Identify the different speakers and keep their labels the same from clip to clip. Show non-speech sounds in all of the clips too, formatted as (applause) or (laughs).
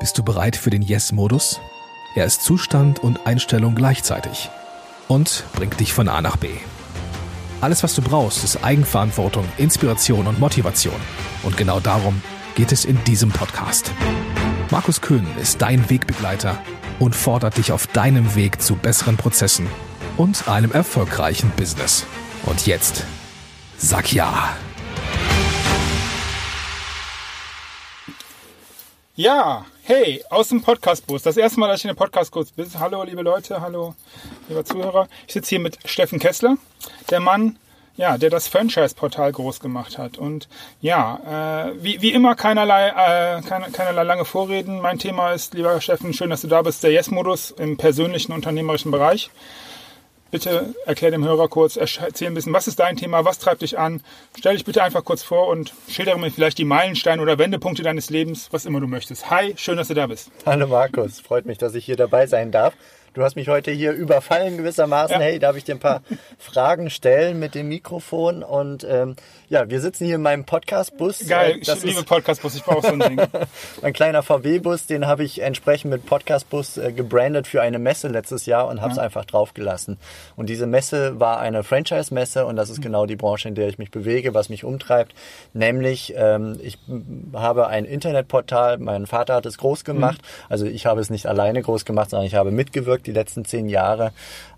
Speaker 1: Bist du bereit für den Yes-Modus? Er ist Zustand und Einstellung gleichzeitig und bringt dich von A nach B. Alles, was du brauchst, ist Eigenverantwortung, Inspiration und Motivation. Und genau darum geht es in diesem Podcast. Markus Köhn ist dein Wegbegleiter und fordert dich auf deinem Weg zu besseren Prozessen und einem erfolgreichen Business. Und jetzt, sag ja.
Speaker 2: Ja, hey, aus dem Podcastbus. Das erste Mal, dass ich in den Podcastbus bin. Hallo, liebe Leute, hallo, lieber Zuhörer. Ich sitze hier mit Steffen Kessler, der Mann, ja, der das Franchise-Portal groß gemacht hat. Und ja, äh, wie, wie immer keinerlei, äh, keine, keinerlei lange Vorreden. Mein Thema ist, lieber Steffen, schön, dass du da bist, der Yes-Modus im persönlichen unternehmerischen Bereich. Bitte erklär dem Hörer kurz, erzähl ein bisschen, was ist dein Thema, was treibt dich an? Stell dich bitte einfach kurz vor und schildere mir vielleicht die Meilensteine oder Wendepunkte deines Lebens, was immer du möchtest. Hi, schön, dass du da bist.
Speaker 3: Hallo Markus, freut mich, dass ich hier dabei sein darf. Du hast mich heute hier überfallen gewissermaßen. Ja. Hey, darf ich dir ein paar (laughs) Fragen stellen mit dem Mikrofon? Und ähm, ja, wir sitzen hier in meinem Podcast-Bus.
Speaker 2: Geil, äh, das ich liebe Podcast-Bus, ich brauche so ein Ding. (laughs)
Speaker 3: mein kleiner VW-Bus, den habe ich entsprechend mit Podcast-Bus äh, gebrandet für eine Messe letztes Jahr und habe es ja. einfach draufgelassen. Und diese Messe war eine Franchise-Messe und das ist mhm. genau die Branche, in der ich mich bewege, was mich umtreibt. Nämlich, ähm, ich habe ein Internetportal, mein Vater hat es groß gemacht. Mhm. Also ich habe es nicht alleine groß gemacht, sondern ich habe mitgewirkt die letzten zehn Jahre,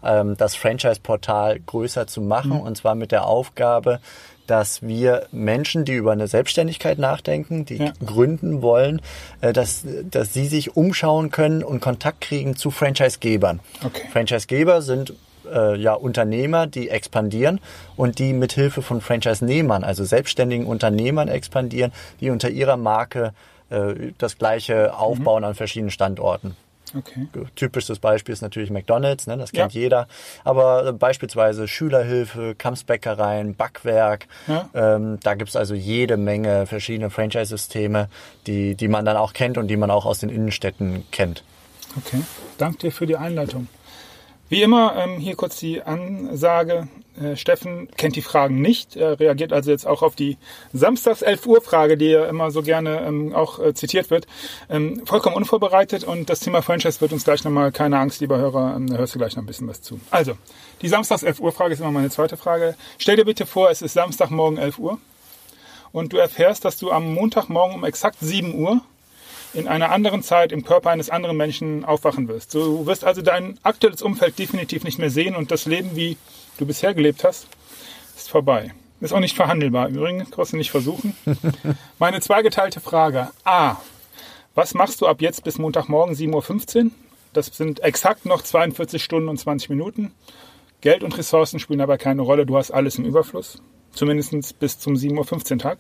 Speaker 3: ähm, das Franchise-Portal größer zu machen. Mhm. Und zwar mit der Aufgabe, dass wir Menschen, die über eine Selbstständigkeit nachdenken, die ja. gründen wollen, äh, dass, dass sie sich umschauen können und Kontakt kriegen zu Franchisegebern. Okay. Franchisegeber sind äh, ja Unternehmer, die expandieren und die mit Hilfe von Franchise-Nehmern, also selbstständigen Unternehmern expandieren, die unter ihrer Marke äh, das gleiche aufbauen mhm. an verschiedenen Standorten. Okay. Typisches Beispiel ist natürlich McDonalds, ne, das kennt ja. jeder. Aber beispielsweise Schülerhilfe, Kampfbäckereien, Backwerk. Ja. Ähm, da gibt's also jede Menge verschiedene Franchise-Systeme, die, die man dann auch kennt und die man auch aus den Innenstädten kennt.
Speaker 2: Okay, danke dir für die Einleitung. Wie immer, ähm, hier kurz die Ansage. Äh, Steffen kennt die Fragen nicht, er reagiert also jetzt auch auf die Samstags 11 Uhr Frage, die ja immer so gerne ähm, auch äh, zitiert wird. Ähm, vollkommen unvorbereitet und das Thema Franchise wird uns gleich nochmal, keine Angst, lieber Hörer, ähm, da hörst du gleich noch ein bisschen was zu. Also, die Samstags 11 Uhr Frage ist immer meine zweite Frage. Stell dir bitte vor, es ist Samstagmorgen 11 Uhr und du erfährst, dass du am Montagmorgen um exakt 7 Uhr in einer anderen Zeit im Körper eines anderen Menschen aufwachen wirst. Du wirst also dein aktuelles Umfeld definitiv nicht mehr sehen und das Leben, wie du bisher gelebt hast, ist vorbei. Ist auch nicht verhandelbar. Übrigens, kannst du nicht versuchen. (laughs) Meine zweigeteilte Frage. A. Was machst du ab jetzt bis Montagmorgen 7.15 Uhr? Das sind exakt noch 42 Stunden und 20 Minuten. Geld und Ressourcen spielen dabei keine Rolle. Du hast alles im Überfluss. Zumindest bis zum 7.15 Uhr Tag,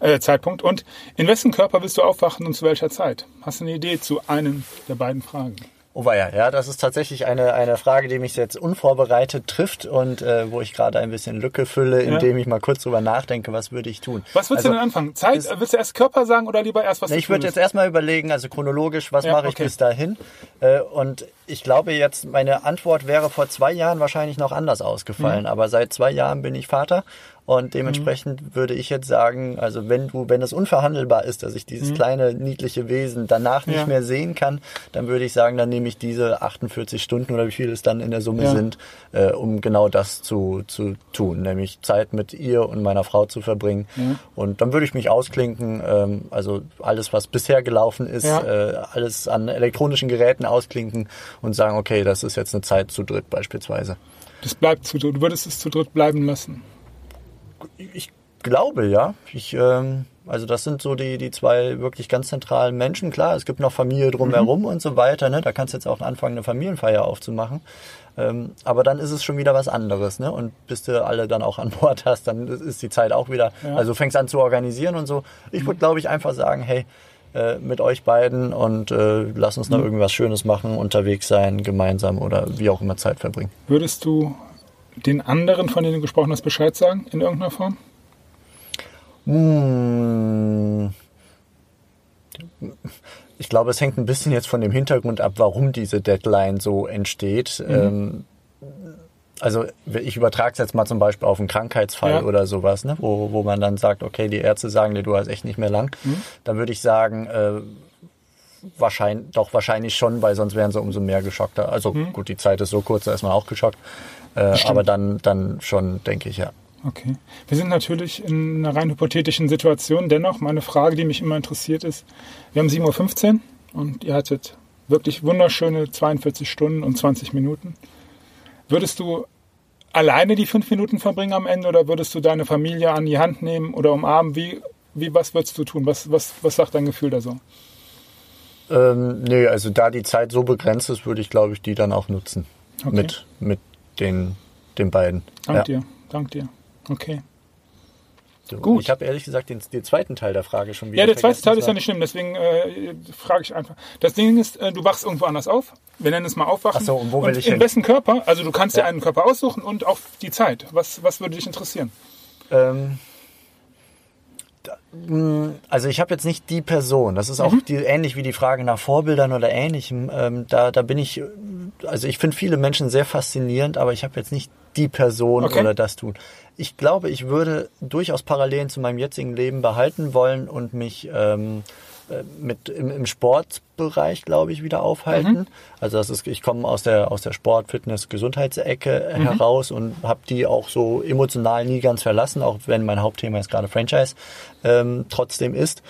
Speaker 2: äh, Zeitpunkt. Und in wessen Körper willst du aufwachen und zu welcher Zeit? Hast du eine Idee zu einem der beiden Fragen?
Speaker 3: Oh weia, ja, das ist tatsächlich eine, eine Frage, die mich jetzt unvorbereitet trifft und äh, wo ich gerade ein bisschen Lücke fülle, indem ja. ich mal kurz drüber nachdenke, was würde ich tun.
Speaker 2: Was würdest also, du denn anfangen? Zeit? Ist, willst du erst Körper sagen oder lieber erst was
Speaker 3: ne, Ich würde jetzt erstmal überlegen, also chronologisch, was ja, mache ich okay. bis dahin? Äh, und ich glaube jetzt, meine Antwort wäre vor zwei Jahren wahrscheinlich noch anders ausgefallen, mhm. aber seit zwei Jahren bin ich Vater und dementsprechend mhm. würde ich jetzt sagen, also wenn du, wenn es unverhandelbar ist, dass ich dieses mhm. kleine niedliche Wesen danach nicht ja. mehr sehen kann, dann würde ich sagen, dann nehme ich diese 48 Stunden oder wie viel es dann in der Summe ja. sind, äh, um genau das zu, zu tun, nämlich Zeit mit ihr und meiner Frau zu verbringen. Ja. Und dann würde ich mich ausklinken, ähm, also alles, was bisher gelaufen ist, äh, alles an elektronischen Geräten ausklinken und sagen, okay, das ist jetzt eine Zeit zu dritt beispielsweise.
Speaker 2: Das bleibt zu dritt. Du würdest es zu dritt bleiben lassen
Speaker 3: ich glaube, ja. Ich, ähm, also das sind so die, die zwei wirklich ganz zentralen Menschen. Klar, es gibt noch Familie drumherum mhm. und so weiter. Ne? Da kannst du jetzt auch anfangen, eine Familienfeier aufzumachen. Ähm, aber dann ist es schon wieder was anderes. Ne? Und bis du alle dann auch an Bord hast, dann ist die Zeit auch wieder, ja. also fängst an zu organisieren und so. Ich mhm. würde, glaube ich, einfach sagen, hey, äh, mit euch beiden und äh, lass uns noch mhm. irgendwas Schönes machen, unterwegs sein, gemeinsam oder wie auch immer Zeit verbringen.
Speaker 2: Würdest du den anderen, von denen du gesprochen hast, Bescheid sagen in irgendeiner Form?
Speaker 3: Hm. Ich glaube, es hängt ein bisschen jetzt von dem Hintergrund ab, warum diese Deadline so entsteht. Mhm. Ähm, also ich übertrage es jetzt mal zum Beispiel auf einen Krankheitsfall ja. oder sowas, ne? wo, wo man dann sagt, okay, die Ärzte sagen dir, du hast echt nicht mehr lang. Mhm. Dann würde ich sagen, äh, wahrscheinlich, doch wahrscheinlich schon, weil sonst wären sie umso mehr geschockter. Also
Speaker 2: Mhm.
Speaker 3: gut, die Zeit ist so kurz, da ist man auch geschockt. Äh, aber dann, dann schon, denke ich, ja.
Speaker 2: Okay. Wir sind natürlich in einer rein hypothetischen Situation. Dennoch, meine Frage, die mich immer interessiert ist, wir haben 7.15 Uhr und ihr hattet wirklich wunderschöne 42 Stunden und 20 Minuten. Würdest du alleine die fünf Minuten verbringen am Ende oder würdest du deine Familie an die Hand nehmen oder umarmen? Wie, wie was würdest du tun? Was, was, was sagt dein Gefühl da so?
Speaker 3: Ähm, nee, also da die Zeit so begrenzt ist, würde ich, glaube ich, die dann auch nutzen.
Speaker 2: Okay.
Speaker 3: Mit, mit den, den beiden.
Speaker 2: Dank
Speaker 3: Ja.
Speaker 2: dir, dank dir. Okay.
Speaker 3: So,
Speaker 2: Gut.
Speaker 3: Ich habe ehrlich gesagt den, den zweiten Teil der Frage schon wieder
Speaker 2: Ja, der zweite. Teil ist ja nicht schlimm, deswegen äh, frage ich einfach. Das Ding ist, äh, du wachst irgendwo anders auf. Wir nennen es mal aufwachen.
Speaker 3: Ach so, und wo will ich
Speaker 2: in
Speaker 3: hin?
Speaker 2: wessen Körper? Also du kannst dir
Speaker 3: Ja.
Speaker 2: einen Körper aussuchen und auch die Zeit. Was, was würde dich interessieren?
Speaker 3: Ähm, da, mh, also ich habe jetzt nicht die Person. Das ist auch
Speaker 2: Mhm.
Speaker 3: die, ähnlich wie die Frage nach Vorbildern oder Ähnlichem. Ähm, da, da bin ich, also ich finde viele Menschen sehr faszinierend, aber ich habe jetzt nicht die Person
Speaker 2: Okay.
Speaker 3: oder das tun. Ich glaube, ich würde durchaus Parallelen zu meinem jetzigen Leben behalten wollen und mich ähm, äh, mit im, im Sportbereich, glaube ich, wieder aufhalten.
Speaker 2: Mhm.
Speaker 3: Also das ist, ich komme aus der aus der Sport, Fitness, Gesundheitsecke
Speaker 2: Mhm.
Speaker 3: heraus und habe die auch so emotional nie ganz verlassen, auch wenn mein Hauptthema jetzt gerade Franchise ähm, trotzdem ist.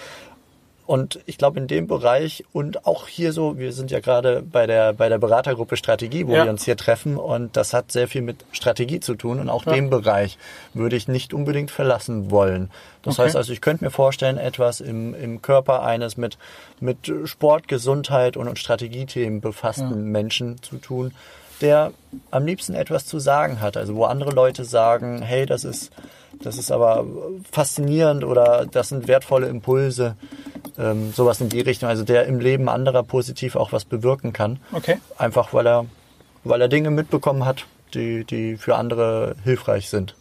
Speaker 3: Und ich glaube, in dem Bereich und auch hier so, wir sind ja gerade bei der, bei der Beratergruppe Strategie, wo
Speaker 2: Ja.
Speaker 3: wir uns hier treffen und das hat sehr viel mit Strategie zu tun und auch
Speaker 2: Ja.
Speaker 3: den Bereich würde ich nicht unbedingt verlassen wollen. Das
Speaker 2: Okay.
Speaker 3: heißt also, ich könnte mir vorstellen, etwas im, im Körper eines mit, mit Sport, Gesundheit und, und Strategiethemen befassten
Speaker 2: Ja.
Speaker 3: Menschen zu tun, der am liebsten etwas zu sagen hat. Also wo andere Leute sagen, hey, das ist, das ist aber faszinierend oder das sind wertvolle Impulse, ähm, sowas in die Richtung. Also der im Leben anderer positiv auch was bewirken kann.
Speaker 2: Okay.
Speaker 3: Einfach weil er, weil er Dinge mitbekommen hat, die, die für andere hilfreich sind.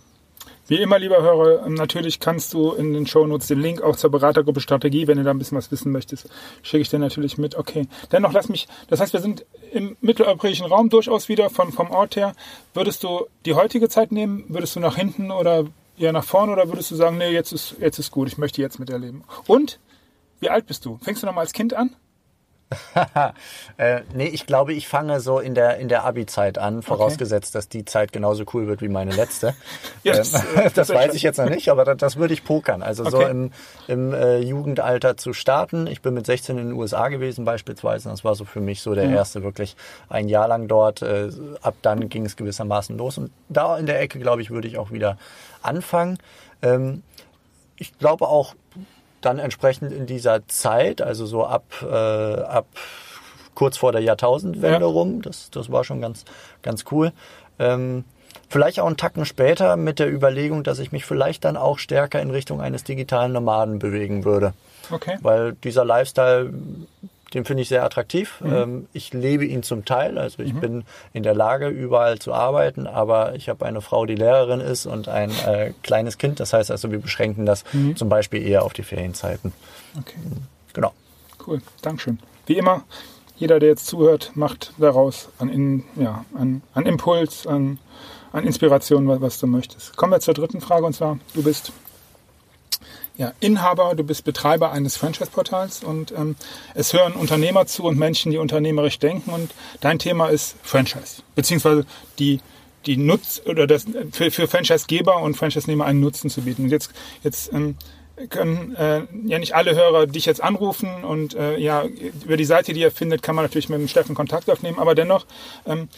Speaker 2: Wie immer, lieber Hörer, natürlich kannst du in den Shownotes den Link auch zur Beratergruppe Strategie, wenn du da ein bisschen was wissen möchtest, schicke ich dir natürlich mit. Okay. Dennoch lass mich, das heißt, wir sind im mitteleuropäischen Raum durchaus wieder von, vom Ort her. Würdest du die heutige Zeit nehmen? Würdest du nach hinten oder eher nach vorne oder würdest du sagen, nee, jetzt ist, jetzt ist gut, ich möchte jetzt miterleben? Und wie alt bist du? Fängst du noch mal als Kind an? (laughs)
Speaker 3: Äh, nee, ich glaube, ich fange so in der, in der Abi-Zeit an, vorausgesetzt, dass die Zeit genauso cool wird wie meine letzte. (laughs)
Speaker 2: Ja, das,
Speaker 3: Ähm,
Speaker 2: äh, (laughs)
Speaker 3: das weiß ich jetzt noch nicht, aber das, das würde ich pokern. Also so
Speaker 2: Okay.
Speaker 3: im, im äh, Jugendalter zu starten. Ich bin mit 16 in den USA gewesen beispielsweise. Das war so für mich so der erste wirklich ein Jahr lang dort. Äh, ab dann ging es gewissermaßen los. Und da in der Ecke, glaube ich, würde ich auch wieder anfangen. Ähm, ich glaube auch dann entsprechend in dieser Zeit, also so ab, äh, ab kurz vor der Jahrtausendwende
Speaker 2: Ja.
Speaker 3: rum, das, das war schon ganz, ganz cool. Ähm, vielleicht auch einen Tacken später mit der Überlegung, dass ich mich vielleicht dann auch stärker in Richtung eines digitalen Nomaden bewegen würde.
Speaker 2: Okay.
Speaker 3: Weil dieser Lifestyle, den finde ich sehr attraktiv.
Speaker 2: Mhm.
Speaker 3: Ähm, ich lebe ihn zum Teil, also ich bin in der Lage, überall zu arbeiten, aber ich habe eine Frau, die Lehrerin ist und ein äh, kleines Kind. Das heißt also, wir beschränken das
Speaker 2: Mhm.
Speaker 3: zum Beispiel eher auf die Ferienzeiten.
Speaker 2: Okay.
Speaker 3: Genau.
Speaker 2: Cool, Dankeschön. Wie immer, jeder, der jetzt zuhört, macht daraus an, in, ja, an, an Impuls, an, an Inspiration, was, was du möchtest. Kommen wir zur dritten Frage und zwar, du bist ja, Inhaber, du bist Betreiber eines Franchise-Portals und ähm, es hören Unternehmer zu und Menschen, die unternehmerisch denken und dein Thema ist Franchise, beziehungsweise die die Nutz oder das für, für Franchise-Geber und Franchise-Nehmer einen Nutzen zu bieten. Und jetzt jetzt ähm, können äh, ja nicht alle Hörer dich jetzt anrufen und äh, ja über die Seite, die ihr findet, kann man natürlich mit dem Steffen Kontakt aufnehmen, aber dennoch ähm,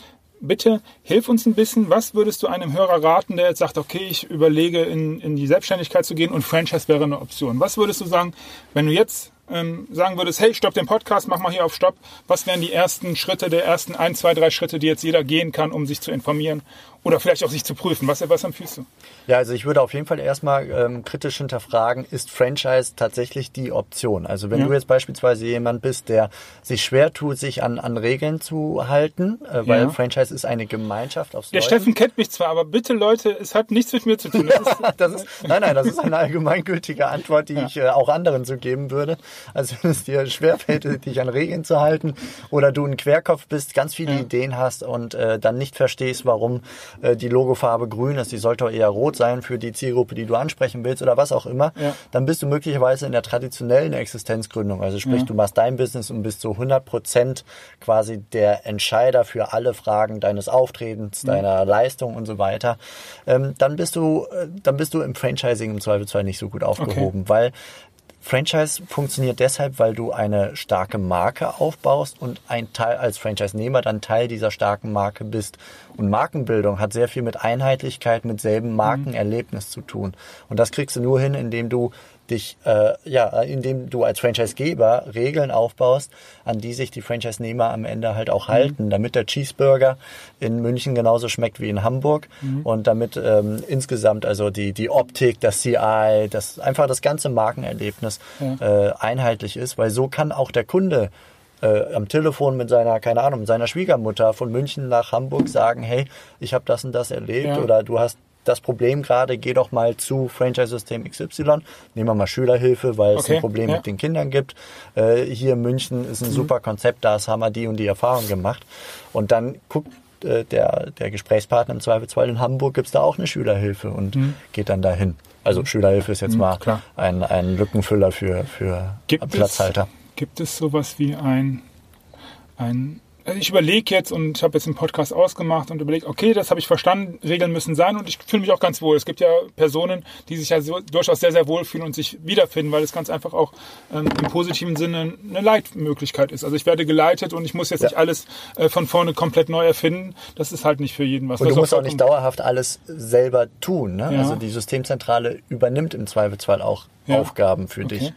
Speaker 2: bitte hilf uns ein bisschen. Was würdest du einem Hörer raten, der jetzt sagt, okay, ich überlege in, in die Selbstständigkeit zu gehen und Franchise wäre eine Option? Was würdest du sagen, wenn du jetzt ähm, sagen würdest, hey, stopp den Podcast, mach mal hier auf Stopp. Was wären die ersten Schritte, der ersten ein, zwei, drei Schritte, die jetzt jeder gehen kann, um sich zu informieren oder vielleicht auch sich zu prüfen? Was, was empfiehlst du?
Speaker 3: Ja, also ich würde auf jeden Fall erstmal ähm, kritisch hinterfragen, ist Franchise tatsächlich die Option? Also wenn
Speaker 2: Ja.
Speaker 3: du jetzt beispielsweise jemand bist, der sich schwer tut, sich an, an Regeln zu halten, äh, weil
Speaker 2: Ja.
Speaker 3: Franchise ist eine Gemeinschaft aufs
Speaker 2: Der
Speaker 3: Neue.
Speaker 2: Steffen kennt mich zwar, aber bitte Leute, es hat nichts mit mir zu tun. Das ist, (laughs)
Speaker 3: Das ist, nein, nein, das ist eine allgemeingültige Antwort, die ich äh, auch anderen so geben würde. Also wenn es dir schwerfällt, (laughs) dich an Regeln zu halten oder du ein Querkopf bist, ganz viele
Speaker 2: Ja.
Speaker 3: Ideen hast und äh, dann nicht verstehst, warum äh, die Logofarbe grün ist, die sollte eher rot sein für die Zielgruppe, die du ansprechen willst oder was auch immer,
Speaker 2: Ja.
Speaker 3: dann bist du möglicherweise in der traditionellen Existenzgründung. Also sprich,
Speaker 2: Ja.
Speaker 3: du machst dein Business und bist zu 100 Prozent quasi der Entscheider für alle Fragen deines Auftretens, deiner Leistung und so weiter. Ähm, dann bist du, äh, dann bist du im Franchising im Zweifelsfall nicht so gut aufgehoben, weil Franchise funktioniert deshalb, weil du eine starke Marke aufbaust und ein Teil als Franchise-Nehmer dann Teil dieser starken Marke bist. Und Markenbildung hat sehr viel mit Einheitlichkeit, mit selben Markenerlebnis zu tun. Und das kriegst du nur hin, indem du dich, äh, ja, indem du als Franchise-Geber Regeln aufbaust, an die sich die Franchise-Nehmer am Ende halt auch halten, damit der Cheeseburger in München genauso schmeckt wie in Hamburg und damit ähm, insgesamt also die, die Optik, das CI, das einfach das ganze Markenerlebnis äh, einheitlich ist, weil so kann auch der Kunde äh, am Telefon mit seiner, keine Ahnung, seiner Schwiegermutter von München nach Hamburg sagen, hey, ich habe das und das erlebt
Speaker 2: Ja.
Speaker 3: oder du hast das Problem gerade, geh doch mal zu Franchise-System XY. Nehmen wir mal Schülerhilfe, weil es
Speaker 2: Okay,
Speaker 3: ein Problem
Speaker 2: ja.
Speaker 3: mit den Kindern gibt. Äh, hier in München ist ein super Konzept, da haben wir die und die Erfahrung gemacht. Und dann guckt äh, der, der Gesprächspartner im Zweifelsfall in Hamburg, gibt's da auch eine Schülerhilfe und geht dann dahin. Also Schülerhilfe ist jetzt mal
Speaker 2: klar.
Speaker 3: ein, ein Lückenfüller für, für
Speaker 2: Gibt
Speaker 3: Platzhalter.
Speaker 2: Es, gibt es sowas wie ein, ein also ich überlege jetzt und ich habe jetzt einen Podcast ausgemacht und überlege, okay, das habe ich verstanden, Regeln müssen sein und ich fühle mich auch ganz wohl. Es gibt ja Personen, die sich ja so, durchaus sehr, sehr wohl fühlen und sich wiederfinden, weil es ganz einfach auch ähm, im positiven Sinne eine Leitmöglichkeit ist. Also ich werde geleitet und ich muss jetzt nicht alles äh, von vorne komplett neu erfinden. Das ist halt nicht für jeden was.
Speaker 3: Und du musst auch nicht dauerhaft alles selber tun. Ne?
Speaker 2: Ja.
Speaker 3: Also die Systemzentrale übernimmt im Zweifelsfall auch
Speaker 2: Ja.
Speaker 3: Aufgaben für
Speaker 2: Okay.
Speaker 3: dich.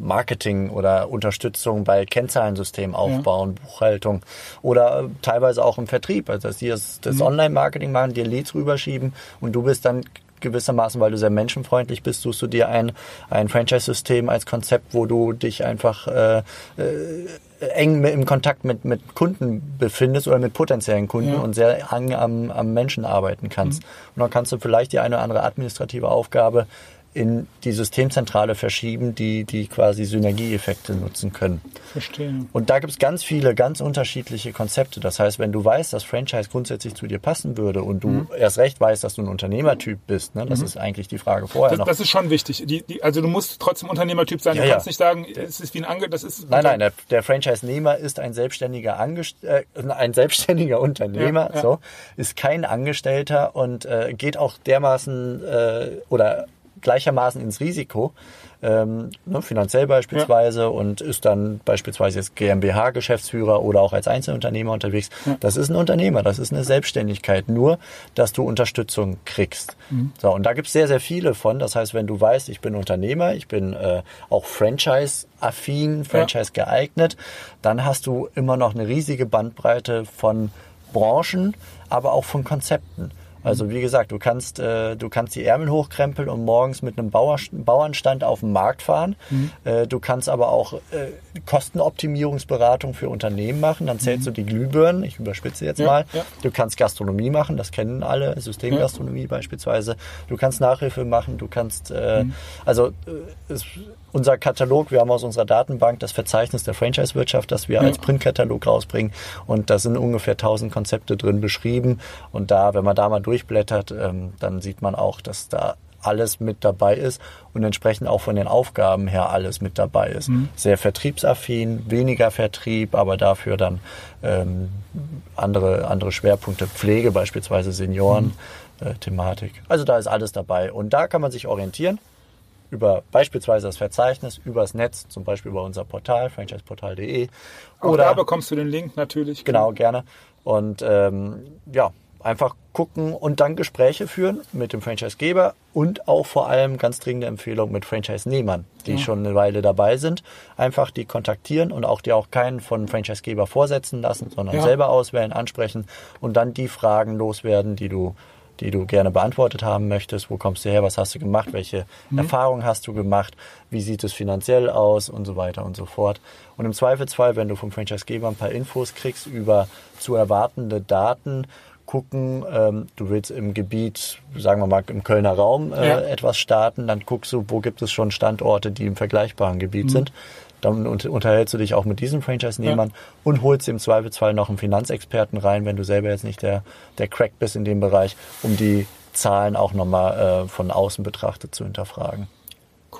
Speaker 3: Marketing oder Unterstützung bei Kennzahlensystem aufbauen, Buchhaltung oder äh, teilweise auch im Vertrieb. Also dass die das, das Online-Marketing machen, dir Leads rüberschieben und du bist dann gewissermaßen, weil du sehr menschenfreundlich bist, suchst du dir ein, ein Franchise-System als Konzept, wo du dich einfach äh, eng mit- im Kontakt mit, mit Kunden befindest oder mit potenziellen Kunden
Speaker 2: Ja.
Speaker 3: und sehr eng am, am Menschen arbeiten kannst. Und dann kannst du vielleicht die eine oder andere administrative Aufgabe in die Systemzentrale verschieben, die, die quasi Synergieeffekte nutzen können.
Speaker 2: Verstehe.
Speaker 3: Und da gibt es ganz viele, ganz unterschiedliche Konzepte. Das heißt, wenn du weißt, dass Franchise grundsätzlich zu dir passen würde und du
Speaker 2: Mhm.
Speaker 3: erst recht weißt, dass du ein Unternehmertyp bist, ne, das ist eigentlich die Frage vorher
Speaker 2: Das,
Speaker 3: noch.
Speaker 2: das ist schon wichtig. Die, die, also du musst trotzdem Unternehmertyp sein.
Speaker 3: Ja,
Speaker 2: du
Speaker 3: ja.
Speaker 2: kannst nicht sagen, es ist wie ein Ange... Das ist
Speaker 3: Nein, nein, der, der Franchise-Nehmer ist ein selbstständiger, Angest äh, ein selbstständiger Unternehmer,
Speaker 2: Ja, ja.
Speaker 3: so ist kein Angestellter und äh, geht auch dermaßen äh, oder gleichermaßen ins Risiko, ähm, ne, finanziell beispielsweise und ist dann beispielsweise jetzt GmbH-Geschäftsführer oder auch als Einzelunternehmer unterwegs. Das ist ein Unternehmer, das ist eine Selbstständigkeit, nur dass du Unterstützung kriegst. So, und da gibt es sehr, sehr viele von. Das heißt, wenn du weißt, ich bin Unternehmer, ich bin äh, auch Franchise-affin, Franchise geeignet, dann hast du immer noch eine riesige Bandbreite von Branchen, aber auch von Konzepten. Also wie gesagt, du kannst, äh, du kannst die Ärmel hochkrempeln und morgens mit einem Bauer, Bauernstand auf den Markt fahren. Äh, du kannst aber auch äh, Kostenoptimierungsberatung für Unternehmen machen. Dann zählst du die Glühbirnen, ich überspitze jetzt
Speaker 2: Ja,
Speaker 3: mal.
Speaker 2: ja.
Speaker 3: Du kannst Gastronomie machen, das kennen alle, Systemgastronomie beispielsweise. Du kannst Nachhilfe machen, du kannst, äh, also äh, es, unser Katalog, wir haben aus unserer Datenbank das Verzeichnis der Franchise-Wirtschaft, das wir als Printkatalog rausbringen. Und da sind ungefähr 1000 Konzepte drin beschrieben. Und da, wenn man da mal durchblättert, ähm, dann sieht man auch, dass da alles mit dabei ist und entsprechend auch von den Aufgaben her alles mit dabei ist. Sehr vertriebsaffin, weniger Vertrieb, aber dafür dann ähm, andere, andere Schwerpunkte, Pflege beispielsweise, Senioren, äh, Thematik. Also da ist alles dabei. Und da kann man sich orientieren über beispielsweise das Verzeichnis, übers Netz, zum Beispiel über unser Portal, franchiseportal.de.
Speaker 2: Auch
Speaker 3: Oder
Speaker 2: da bekommst du den Link natürlich.
Speaker 3: Genau, gerne. Und ähm, ja, einfach gucken und dann Gespräche führen mit dem Franchisegeber und auch vor allem ganz dringende Empfehlung mit Franchise-Nehmern, die schon eine Weile dabei sind. Einfach die kontaktieren und auch die auch keinen von Franchisegeber vorsetzen lassen, sondern
Speaker 2: Ja.
Speaker 3: selber auswählen, ansprechen und dann die Fragen loswerden, die du die du gerne beantwortet haben möchtest. Wo kommst du her? Was hast du gemacht? Welche Erfahrungen hast du gemacht? Wie sieht es finanziell aus? Und so weiter und so fort. Und im Zweifelsfall, wenn du vom Franchisegeber ein paar Infos kriegst über zu erwartende Daten, gucken, ähm, du willst im Gebiet, sagen wir mal im Kölner Raum äh,
Speaker 2: Ja.
Speaker 3: etwas starten, dann guckst du, wo gibt es schon Standorte, die im vergleichbaren Gebiet sind. Dann unterhältst du dich auch mit diesen Franchise-Nehmern ja. und holst im Zweifelsfall noch einen Finanzexperten rein, wenn du selber jetzt nicht der, der Crack bist in dem Bereich, um die Zahlen auch nochmal äh, von außen betrachtet zu hinterfragen.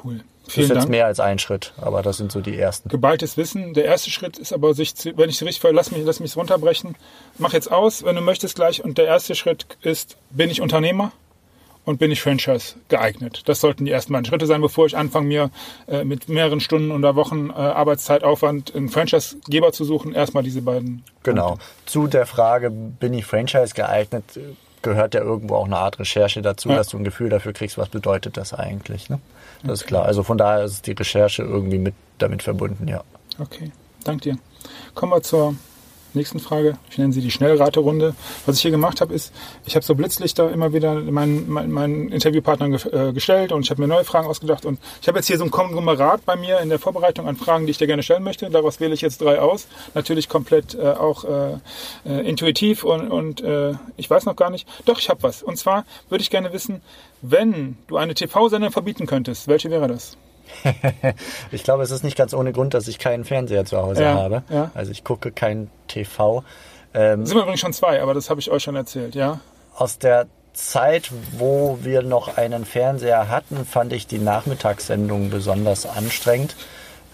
Speaker 2: Cool.
Speaker 3: Das ist jetzt Dank. mehr als ein Schritt, aber das sind so die ersten.
Speaker 2: Geballtes Wissen. Der erste Schritt ist aber, sich zu, wenn ich es richtig verstehe, lass mich, lass mich runterbrechen. Mach jetzt aus, wenn du möchtest gleich. Und der erste Schritt ist, bin ich Unternehmer? Und bin ich Franchise geeignet. Das sollten die ersten beiden Schritte sein, bevor ich anfange, mir äh, mit mehreren Stunden oder Wochen äh, Arbeitszeitaufwand einen Franchise-Geber zu suchen. Erstmal diese beiden.
Speaker 3: Genau. Punkte. Zu der Frage, bin ich Franchise geeignet, gehört ja irgendwo auch eine Art Recherche dazu, ja. dass du ein Gefühl dafür kriegst, was bedeutet das eigentlich. Ne? Das okay. ist klar. Also von daher ist die Recherche irgendwie mit damit verbunden, ja.
Speaker 2: Okay, danke dir. Kommen wir zur nächsten Frage. Ich nenne sie die Schnellraterunde. Was ich hier gemacht habe, ist, ich habe so Blitzlichter immer wieder meinen, meinen, meinen Interviewpartnern ge äh, gestellt und ich habe mir neue Fragen ausgedacht. Und ich habe jetzt hier so ein Konglomerat bei mir in der Vorbereitung an Fragen, die ich dir gerne stellen möchte. Daraus wähle ich jetzt drei aus. Natürlich komplett äh, auch äh, äh intuitiv und, und äh, ich weiß noch gar nicht. Doch, ich habe was. Und zwar würde ich gerne wissen, wenn du eine TV-Sendung verbieten könntest, welche wäre das? (laughs)
Speaker 3: ich glaube, es ist nicht ganz ohne Grund, dass ich keinen Fernseher zu Hause ja, habe. Ja. Also ich gucke kein TV.
Speaker 2: Ähm, sind wir übrigens schon zwei, aber das habe ich euch schon erzählt, ja?
Speaker 3: Aus der Zeit, wo wir noch einen Fernseher hatten, fand ich die Nachmittagssendung besonders anstrengend.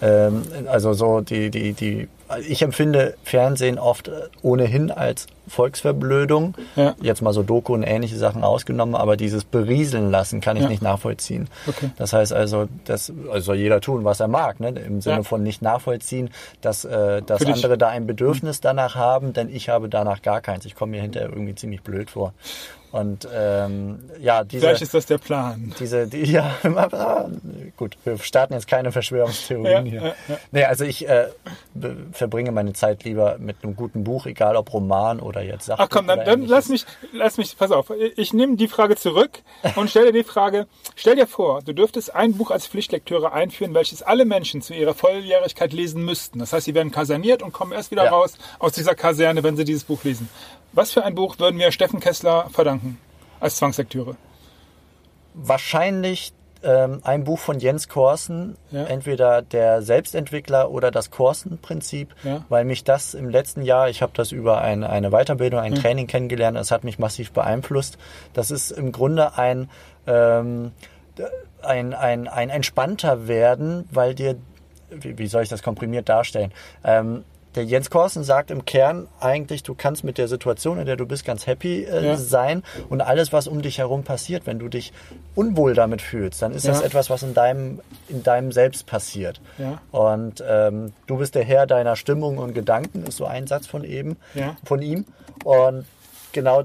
Speaker 3: Ähm, also so die, die, die, ich empfinde Fernsehen oft ohnehin als Volksverblödung. Ja. Jetzt mal so Doku und ähnliche Sachen ausgenommen, aber dieses Berieseln lassen kann ich ja. nicht nachvollziehen. Okay. Das heißt also, das also soll jeder tun, was er mag, ne? im Sinne ja. von nicht nachvollziehen, dass, äh, dass andere da ein Bedürfnis danach haben, denn ich habe danach gar keins. Ich komme mir hinterher irgendwie ziemlich blöd vor. Und ähm, ja,
Speaker 2: diese, Vielleicht ist das der Plan.
Speaker 3: Diese, die, (laughs) ja, gut, wir starten jetzt keine Verschwörungstheorien hier. Ja. Nee, also ich äh, verbringe meine Zeit lieber mit einem guten Buch, egal ob Roman oder jetzt
Speaker 2: Sachen. Ach komm, dann, dann lass mich, lass mich, pass auf, ich nehme die Frage zurück und stelle dir die Frage, stell dir vor, du dürftest ein Buch als Pflichtlektüre einführen, welches alle Menschen zu ihrer Volljährigkeit lesen müssten. Das heißt, sie werden kaserniert und kommen erst wieder raus aus dieser Kaserne, wenn sie dieses Buch lesen. Was für ein Buch würden wir Steffen Kessler verdanken als Zwangslektüre?
Speaker 3: Wahrscheinlich ähm, ein Buch von Jens Korsen, ja. entweder der Selbstentwickler oder das Korsen-Prinzip, ja. weil mich das im letzten Jahr, ich habe das über ein, eine Weiterbildung, ein ja. Training kennengelernt, es hat mich massiv beeinflusst. Das ist im Grunde ein, ähm, ein, ein, ein entspannter werden, weil dir, wie, wie soll ich das komprimiert darstellen? Ähm, der Jens Korsen sagt im Kern eigentlich, du kannst mit der Situation, in der du bist, ganz happy äh, ja. sein und alles, was um dich herum passiert, wenn du dich unwohl damit fühlst, dann ist ja. das etwas, was in deinem, in deinem Selbst passiert. Ja. Und ähm, du bist der Herr deiner Stimmung und Gedanken, ist so ein Satz von eben, von ihm. Und genau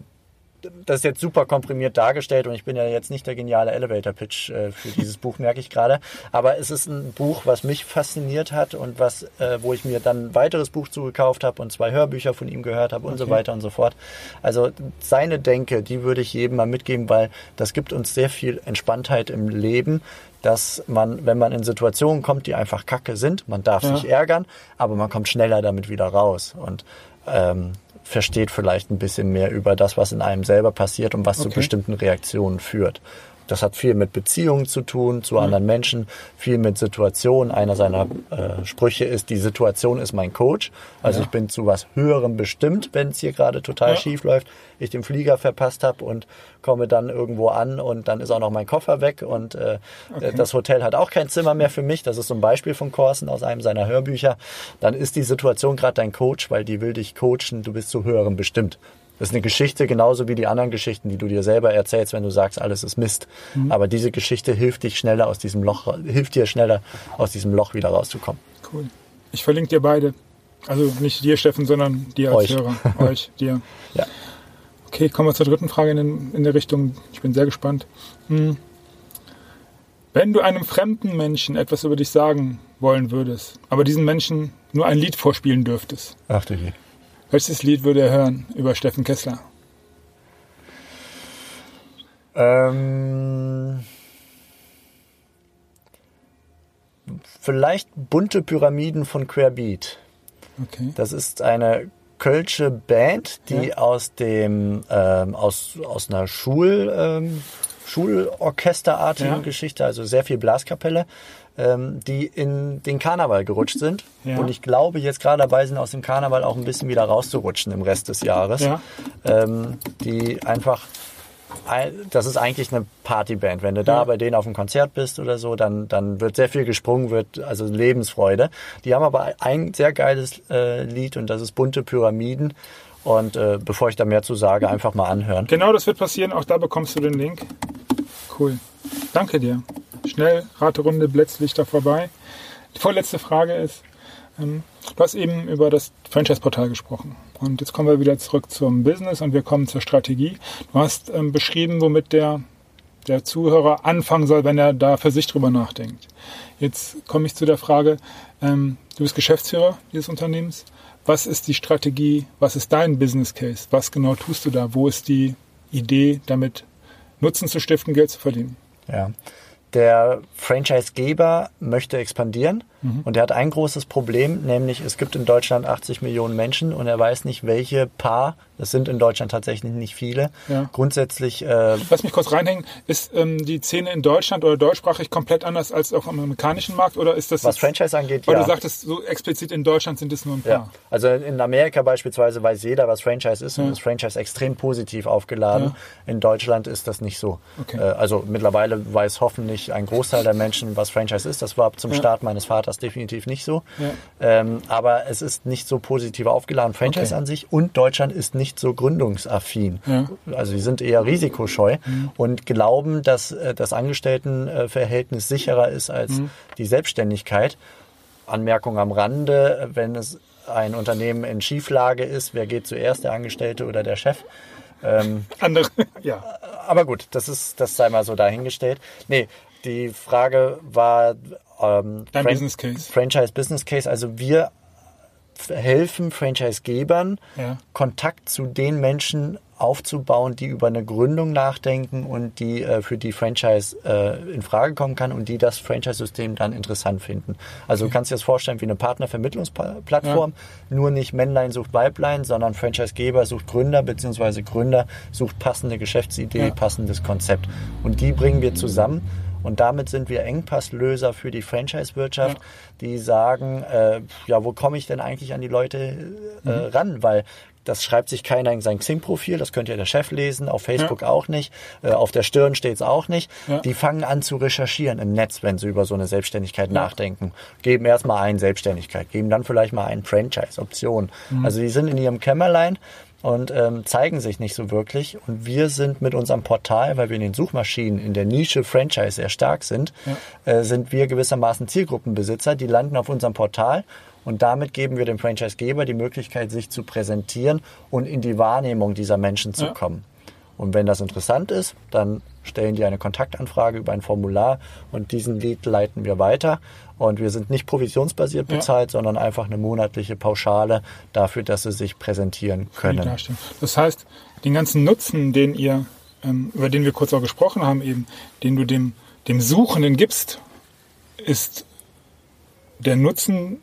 Speaker 3: das ist jetzt super komprimiert dargestellt und ich bin ja jetzt nicht der geniale Elevator-Pitch äh, für dieses Buch, merke ich gerade. Aber es ist ein Buch, was mich fasziniert hat und was, äh, wo ich mir dann ein weiteres Buch zugekauft habe und zwei Hörbücher von ihm gehört habe und okay. so weiter und so fort. Also seine Denke, die würde ich jedem mal mitgeben, weil das gibt uns sehr viel Entspanntheit im Leben dass man, wenn man in Situationen kommt, die einfach kacke sind, man darf ja. sich ärgern, aber man kommt schneller damit wieder raus. Und ähm, versteht vielleicht ein bisschen mehr über das, was in einem selber passiert und was okay. zu bestimmten Reaktionen führt. Das hat viel mit Beziehungen zu tun, zu mhm. anderen Menschen, viel mit Situationen. Einer seiner äh, Sprüche ist, die Situation ist mein Coach. Also ja. ich bin zu was Höherem bestimmt, wenn es hier gerade total ja. schief läuft, ich den Flieger verpasst habe und komme dann irgendwo an und dann ist auch noch mein Koffer weg und äh, okay. das Hotel hat auch kein Zimmer mehr für mich. Das ist so ein Beispiel von Corson aus einem seiner Hörbücher. Dann ist die Situation gerade dein Coach, weil die will dich coachen, du bist zu Höherem bestimmt. Das ist eine Geschichte genauso wie die anderen Geschichten, die du dir selber erzählst, wenn du sagst, alles ist Mist. Mhm. Aber diese Geschichte hilft dich schneller aus diesem Loch, hilft dir schneller aus diesem Loch wieder rauszukommen.
Speaker 2: Cool. Ich verlinke dir beide. Also nicht dir, Steffen, sondern dir als Euch. Hörer. (laughs) Euch, dir. Ja. Okay, kommen wir zur dritten Frage in, in der Richtung. Ich bin sehr gespannt. Hm. Wenn du einem fremden Menschen etwas über dich sagen wollen würdest, aber diesen Menschen nur ein Lied vorspielen dürftest.
Speaker 3: Ach du je.
Speaker 2: Welches Lied würde er hören über Steffen Kessler?
Speaker 3: Ähm, vielleicht bunte Pyramiden von Querbeat. Okay. Das ist eine kölsche Band, die ja. aus dem ähm, aus aus einer Schul ähm, Schulorchesterartigen ja. Geschichte, also sehr viel Blaskapelle, ähm, die in den Karneval gerutscht sind.
Speaker 2: Ja.
Speaker 3: Und ich glaube, jetzt gerade dabei sind, aus dem Karneval auch ein bisschen wieder rauszurutschen im Rest des Jahres.
Speaker 2: Ja.
Speaker 3: Ähm, die einfach, ein- das ist eigentlich eine Partyband. Wenn du da
Speaker 2: Ja.
Speaker 3: bei denen auf dem Konzert bist oder so, dann, dann wird sehr viel gesprungen, wird also Lebensfreude. Die haben aber ein sehr geiles äh, Lied und das ist Bunte Pyramiden. Und äh, bevor ich da mehr zu sage, einfach mal anhören.
Speaker 2: Genau das wird passieren. Auch da bekommst du den Link. Cool. Danke dir. Schnell, Raterunde, Blitzlichter vorbei. Die vorletzte Frage ist, ähm, du hast eben über das Franchise-Portal gesprochen. Und jetzt kommen wir wieder zurück zum Business und wir kommen zur Strategie. Du hast ähm, beschrieben, womit der, der Zuhörer anfangen soll, wenn er da für sich drüber nachdenkt. Jetzt komme ich zu der Frage, ähm, du bist Geschäftsführer dieses Unternehmens. Was ist die Strategie? Was ist dein Business Case? Was genau tust du da? Wo ist die Idee, damit Nutzen zu stiften, Geld zu verdienen?
Speaker 3: Ja. Der Franchise-Geber möchte expandieren
Speaker 2: Mhm.
Speaker 3: und er hat ein großes Problem, nämlich es gibt in Deutschland 80 Millionen Menschen und er weiß nicht, welche Paar, das sind in Deutschland tatsächlich nicht viele,
Speaker 2: Ja.
Speaker 3: grundsätzlich äh,
Speaker 2: Lass mich kurz reinhängen. Ist ähm, die Szene in Deutschland oder deutschsprachig komplett anders als auf dem amerikanischen Markt oder ist das
Speaker 3: was
Speaker 2: jetzt-
Speaker 3: Franchise angeht,
Speaker 2: Weil
Speaker 3: ja.
Speaker 2: du sagtest, so explizit in Deutschland sind es nur ein paar.
Speaker 3: Ja, also in Amerika beispielsweise weiß jeder, was Franchise ist und
Speaker 2: Ja.
Speaker 3: ist Franchise extrem positiv aufgeladen.
Speaker 2: Ja.
Speaker 3: In Deutschland ist das nicht so.
Speaker 2: Okay.
Speaker 3: Äh, Also mittlerweile weiß hoffentlich ein Großteil der Menschen, was Franchise ist. Das war zum. Start meines Vaters definitiv nicht so.
Speaker 2: Ja.
Speaker 3: Ähm, aber es ist nicht so positiv aufgeladen, Franchise
Speaker 2: Okay.
Speaker 3: an sich. Und Deutschland ist nicht so gründungsaffin.
Speaker 2: Ja.
Speaker 3: Also die sind eher risikoscheu und glauben, dass äh, das Angestelltenverhältnis sicherer ist als die Selbstständigkeit. Anmerkung am Rande, wenn es ein Unternehmen in Schieflage ist, wer geht zuerst, der Angestellte oder der Chef? Ähm, (laughs)
Speaker 2: Andere, ja.
Speaker 3: aber gut, das ist, das sei mal so dahingestellt. Nee, die Frage war ähm,
Speaker 2: Dein
Speaker 3: Fran-
Speaker 2: Business Case.
Speaker 3: Franchise Business Case. Also wir helfen Franchise-Gebern,
Speaker 2: Ja.
Speaker 3: Kontakt zu den Menschen aufzubauen, die über eine Gründung nachdenken und die äh, für die Franchise äh, in Frage kommen kann und die das Franchise-System dann interessant finden. Also du kannst dir das vorstellen wie eine Partnervermittlungsplattform, nur nicht Männlein sucht Weiblein, sondern Franchise-Geber sucht Gründer beziehungsweise Gründer sucht passende Geschäftsidee,
Speaker 2: Ja.
Speaker 3: passendes Konzept. Und die bringen wir zusammen. Und damit sind wir Engpasslöser für die Franchise-Wirtschaft,
Speaker 2: Ja.
Speaker 3: die sagen, äh, ja, wo komme ich denn eigentlich an die Leute äh,
Speaker 2: Mhm.
Speaker 3: ran? Weil das schreibt sich keiner in sein Xing-Profil, das könnte ja der Chef lesen, auf Facebook auch nicht, äh, auf der Stirn steht es auch nicht.
Speaker 2: Ja.
Speaker 3: Die fangen an zu recherchieren im Netz, wenn sie über so eine Selbstständigkeit nachdenken. Geben erstmal ein Selbstständigkeit, geben dann vielleicht mal ein Franchise-Option.
Speaker 2: Mhm.
Speaker 3: Also die sind in ihrem Kämmerlein und ähm, zeigen sich nicht so wirklich. Und wir sind mit unserem Portal, weil wir in den Suchmaschinen in der Nische Franchise sehr stark sind, äh, sind wir gewissermaßen Zielgruppenbesitzer. Die landen auf unserem Portal und damit geben wir dem Franchisegeber die Möglichkeit, sich zu präsentieren und in die Wahrnehmung dieser Menschen zu
Speaker 2: Ja.
Speaker 3: kommen. Und wenn das interessant ist, dann stellen die eine Kontaktanfrage über ein Formular und diesen Lead leiten wir weiter. Und wir sind nicht provisionsbasiert
Speaker 2: Ja.
Speaker 3: bezahlt, sondern einfach eine monatliche Pauschale dafür, dass sie sich präsentieren können.
Speaker 2: Das heißt, den ganzen Nutzen, den ihr, ähm, über den wir kurz auch gesprochen haben, eben, den du dem, dem Suchenden gibst, ist der Nutzen,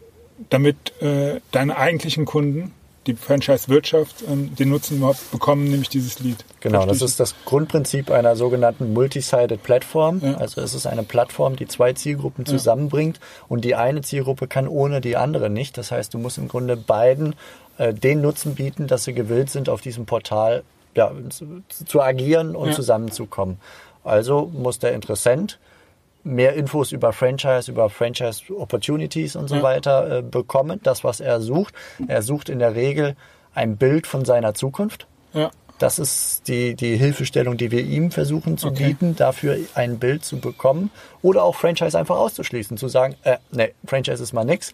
Speaker 2: damit äh, deine eigentlichen Kunden, die Franchise-Wirtschaft, ähm, den Nutzen überhaupt bekommen, nämlich dieses Lied.
Speaker 3: Genau, das ist das Grundprinzip einer sogenannten Multi-Sided Plattform.
Speaker 2: Ja.
Speaker 3: Also es ist eine Plattform, die zwei Zielgruppen zusammenbringt und die eine Zielgruppe kann ohne die andere nicht. Das heißt, du musst im Grunde beiden äh, den Nutzen bieten, dass sie gewillt sind, auf diesem Portal ja, zu, zu agieren und
Speaker 2: Ja.
Speaker 3: zusammenzukommen. Also muss der Interessent mehr Infos über Franchise, über Franchise Opportunities und so
Speaker 2: Ja.
Speaker 3: weiter äh, bekommen, das, was er sucht. Er sucht in der Regel ein Bild von seiner Zukunft.
Speaker 2: Ja,
Speaker 3: Das ist die, die Hilfestellung, die wir ihm versuchen zu
Speaker 2: Okay.
Speaker 3: bieten, dafür ein Bild zu bekommen oder auch Franchise einfach auszuschließen, zu sagen, äh, nee, Franchise ist mal nix.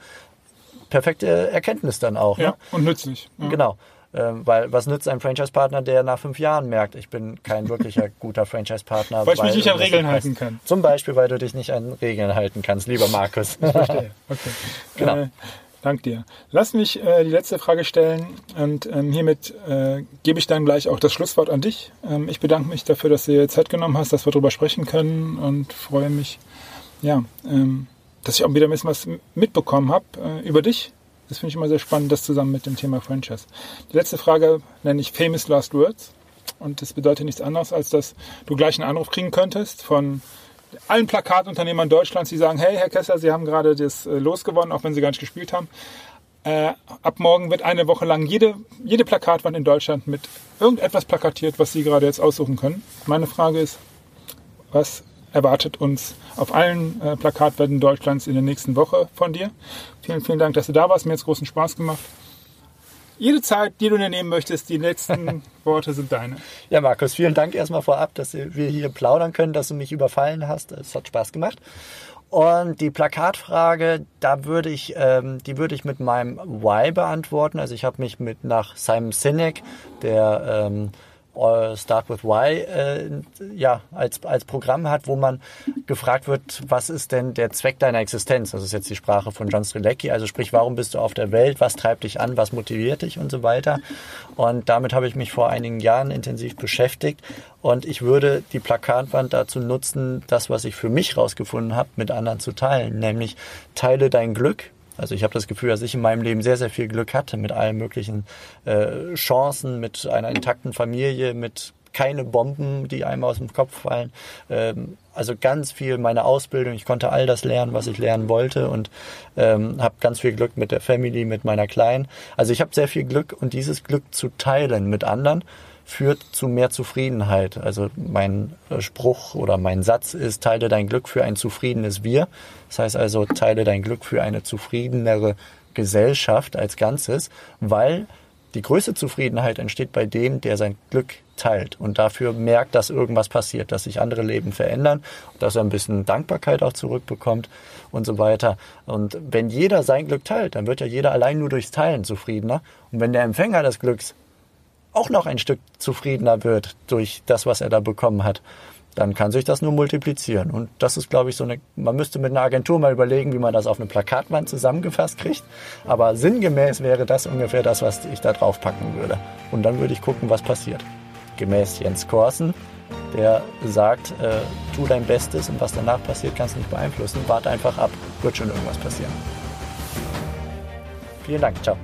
Speaker 3: Perfekte Erkenntnis dann auch.
Speaker 2: ja,
Speaker 3: Ne?
Speaker 2: und nützlich. Ja.
Speaker 3: Genau. Ähm, weil was nützt ein Franchise-Partner, der nach fünf Jahren merkt, ich bin kein wirklicher (laughs) guter Franchise-Partner.
Speaker 2: Weil ich mich nicht an Regeln halten kann.
Speaker 3: Zum Beispiel, weil du dich nicht an Regeln halten kannst, lieber Markus.
Speaker 2: Verstehe. Okay. (laughs)
Speaker 3: Genau.
Speaker 2: Äh, dank dir. Lass mich äh, die letzte Frage stellen und ähm, hiermit äh, gebe ich dann gleich auch das Schlusswort an dich. Ähm, ich bedanke mich dafür, dass du dir Zeit genommen hast, dass wir darüber sprechen können und freue mich, ja, ähm, dass ich auch wieder ein bisschen was mitbekommen habe äh, über dich. Das finde ich immer sehr spannend, das zusammen mit dem Thema Franchise. Die letzte Frage nenne ich Famous Last Words. Und das bedeutet nichts anderes, als dass du gleich einen Anruf kriegen könntest von allen Plakatunternehmern Deutschlands, die sagen, hey, Herr Kessler, Sie haben gerade das äh, losgewonnen, auch wenn Sie gar nicht gespielt haben. Äh, ab morgen wird eine Woche lang jede, jede Plakatwand in Deutschland mit irgendetwas plakatiert, was Sie gerade jetzt aussuchen können. Meine Frage ist, was erwartet uns auf allen äh, Plakatwänden Deutschlands in der nächsten Woche von dir? Vielen, vielen Dank, dass du da warst. Mir hat es großen Spaß gemacht. Jede Zeit, die du dir nehmen möchtest, die letzten (laughs) Worte sind deine.
Speaker 3: Ja, Markus, vielen Dank erstmal vorab, dass wir hier plaudern können, dass du mich überfallen hast. Es hat Spaß gemacht. Und die Plakatfrage, da würde ich, ähm, die würde ich mit meinem Why beantworten. Also ich habe mich mit nach Simon Sinek, der ähm, Start with Why äh, ja, als, als Programm hat, wo man gefragt wird, was ist denn der Zweck deiner Existenz? Das ist jetzt die Sprache von John Strilecki. Also sprich, warum bist du auf der Welt? Was treibt dich an? Was motiviert dich und so weiter? Und damit habe ich mich vor einigen Jahren intensiv beschäftigt. Und ich würde die Plakatwand dazu nutzen, das, was ich für mich rausgefunden habe, mit anderen zu teilen. Nämlich teile dein Glück, also ich habe das Gefühl, dass ich in meinem Leben sehr, sehr viel Glück hatte mit allen möglichen äh, Chancen, mit einer intakten Familie, mit keine Bomben, die einem aus dem Kopf fallen. Ähm, also ganz viel meine Ausbildung. Ich konnte all das lernen, was ich lernen wollte und ähm, habe ganz viel Glück mit der Family, mit meiner Kleinen. Also ich habe sehr viel Glück und dieses Glück zu teilen mit anderen führt zu mehr Zufriedenheit. Also mein äh, Spruch oder mein Satz ist, teile dein Glück für ein zufriedenes Wir. Das heißt also, teile dein Glück für eine zufriedenere Gesellschaft als Ganzes, weil die größte Zufriedenheit entsteht bei dem, der sein Glück teilt und dafür merkt, dass irgendwas passiert, dass sich andere Leben verändern, dass er ein bisschen Dankbarkeit auch zurückbekommt und so weiter. Und wenn jeder sein Glück teilt, dann wird ja jeder allein nur durchs Teilen zufriedener. Und wenn der Empfänger des Glücks auch noch ein Stück zufriedener wird durch das, was er da bekommen hat, dann kann sich das nur multiplizieren. Und das ist, glaube ich, so eine, man müsste mit einer Agentur mal überlegen, wie man das auf eine Plakatwand zusammengefasst kriegt. Aber sinngemäß wäre das ungefähr das, was ich da drauf packen würde. Und dann würde ich gucken, was passiert. Gemäß Jens Korsen, der sagt, äh, tu dein Bestes und was danach passiert, kannst du nicht beeinflussen. Warte einfach ab, wird schon irgendwas passieren. Vielen Dank, ciao.